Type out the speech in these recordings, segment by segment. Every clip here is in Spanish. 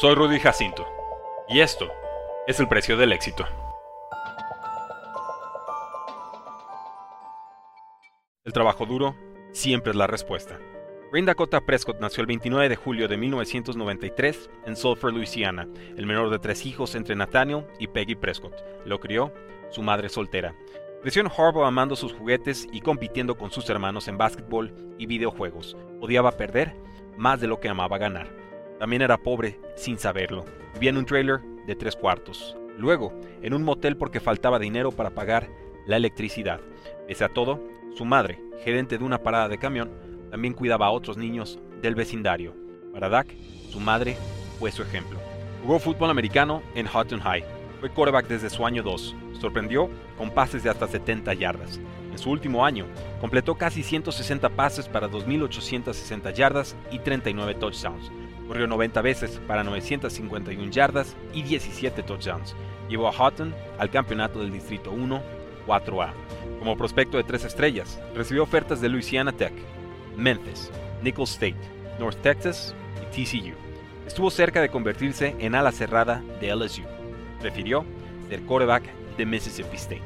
Soy Rudy Jacinto, y esto es el precio del éxito. El trabajo duro siempre es la respuesta. Rain Dakota Prescott nació el 29 de julio de 1993 en Sulphur, Louisiana, el menor de tres hijos entre Nathaniel y Peggy Prescott. Lo crió su madre soltera. Creció en Harbaugh amando sus juguetes y compitiendo con sus hermanos en básquetbol y videojuegos. Odiaba perder más de lo que amaba ganar. También era pobre sin saberlo. Vivía en un trailer de tres cuartos. Luego, en un motel porque faltaba dinero para pagar la electricidad. Pese a todo, su madre, gerente de una parada de camión, también cuidaba a otros niños del vecindario. Para Dak, su madre fue su ejemplo. Jugó fútbol americano en Houghton High. Fue quarterback desde su año 2. Sorprendió con pases de hasta 70 yardas. En su último año, completó casi 160 pases para 2.860 yardas y 39 touchdowns. Corrió 90 veces para 951 yardas y 17 touchdowns. Llevó a Houghton al campeonato del Distrito 1 4A. Como prospecto de tres estrellas, recibió ofertas de Louisiana Tech, Memphis, Nicholls State, North Texas y TCU. Estuvo cerca de convertirse en ala cerrada de LSU. Prefirió ser quarterback de Mississippi State.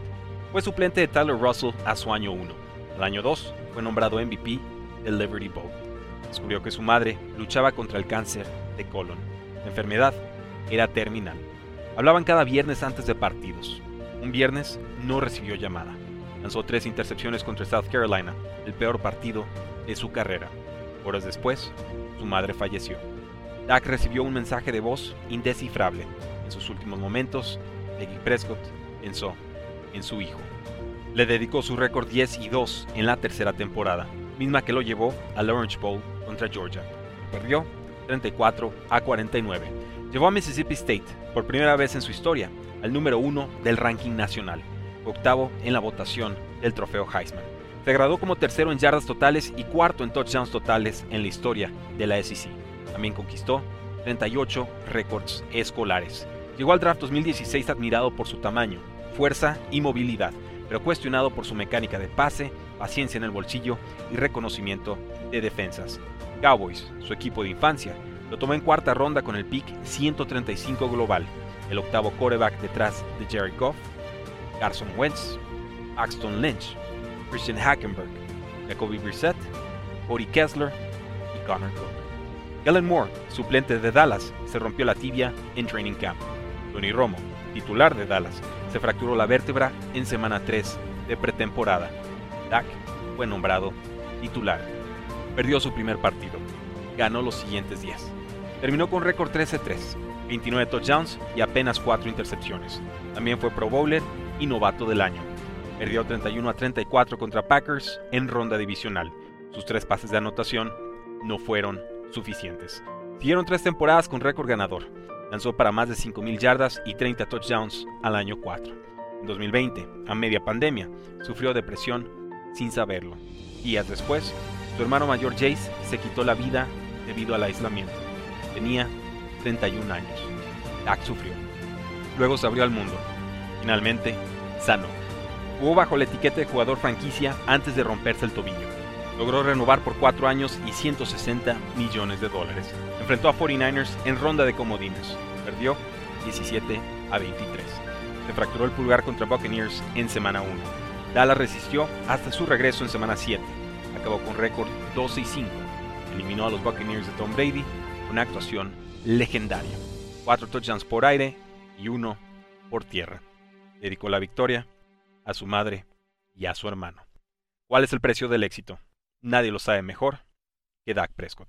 Fue suplente de Tyler Russell a su año 1. Al año 2 fue nombrado MVP del Liberty Bowl. Descubrió que su madre luchaba contra el cáncer de colon. La enfermedad era terminal. Hablaban cada viernes antes de partidos. Un viernes no recibió llamada. Lanzó tres intercepciones contra South Carolina, el peor partido de su carrera. Horas después, su madre falleció. Dak recibió un mensaje de voz indescifrable. En sus últimos momentos, Peggy Prescott pensó en su hijo. Le dedicó su récord 10 y 2 en la tercera temporada, misma que lo llevó al Orange Bowl contra Georgia. Perdió 34 a 49. Llevó a Mississippi State, por primera vez en su historia, al número uno del ranking nacional, octavo en la votación del trofeo Heisman. Se graduó como tercero en yardas totales y cuarto en touchdowns totales en la historia de la SEC. También conquistó 38 récords escolares. Llegó al draft 2016 admirado por su tamaño, fuerza y movilidad, pero cuestionado por su mecánica de pase, paciencia en el bolsillo y reconocimiento de defensas. Cowboys, su equipo de infancia, lo tomó en cuarta ronda con el pick 135 global, el octavo quarterback detrás de Jerry Goff, Carson Wentz, Axton Lynch, Christian Hackenberg, Jacoby Brissett, Cody Kessler y Connor Cook. Kellen Moore, suplente de Dallas, se rompió la tibia en training camp. Tony Romo, titular de Dallas, se fracturó la vértebra en semana 3 de pretemporada. Dak fue nombrado titular. Perdió su primer partido. Ganó los siguientes 10. Terminó con récord 13-3, 29 touchdowns y apenas 4 intercepciones. También fue Pro Bowler y novato del año. Perdió 31 a 34 contra Packers en ronda divisional. Sus tres pases de anotación no fueron suficientes. Siguieron tres temporadas con récord ganador. Lanzó para más de 5.000 yardas y 30 touchdowns al año 4. En 2020, a media pandemia, sufrió depresión sin saberlo. Días después, su hermano mayor Jace se quitó la vida debido al aislamiento. Tenía 31 años. Dak sufrió. Luego se abrió al mundo. Finalmente, sano. Jugó bajo la etiqueta de jugador franquicia antes de romperse el tobillo. Logró renovar por 4 años y 160 millones de dólares. Enfrentó a 49ers en ronda de comodines. Perdió 17 a 23. Se fracturó el pulgar contra Buccaneers en semana 1. Dallas resistió hasta su regreso en semana 7. Acabó con récord 12 y 5. Eliminó a los Buccaneers de Tom Brady una actuación legendaria. 4 touchdowns por aire y 1 por tierra. Dedicó la victoria a su madre y a su hermano. ¿Cuál es el precio del éxito? Nadie lo sabe mejor que Dak Prescott.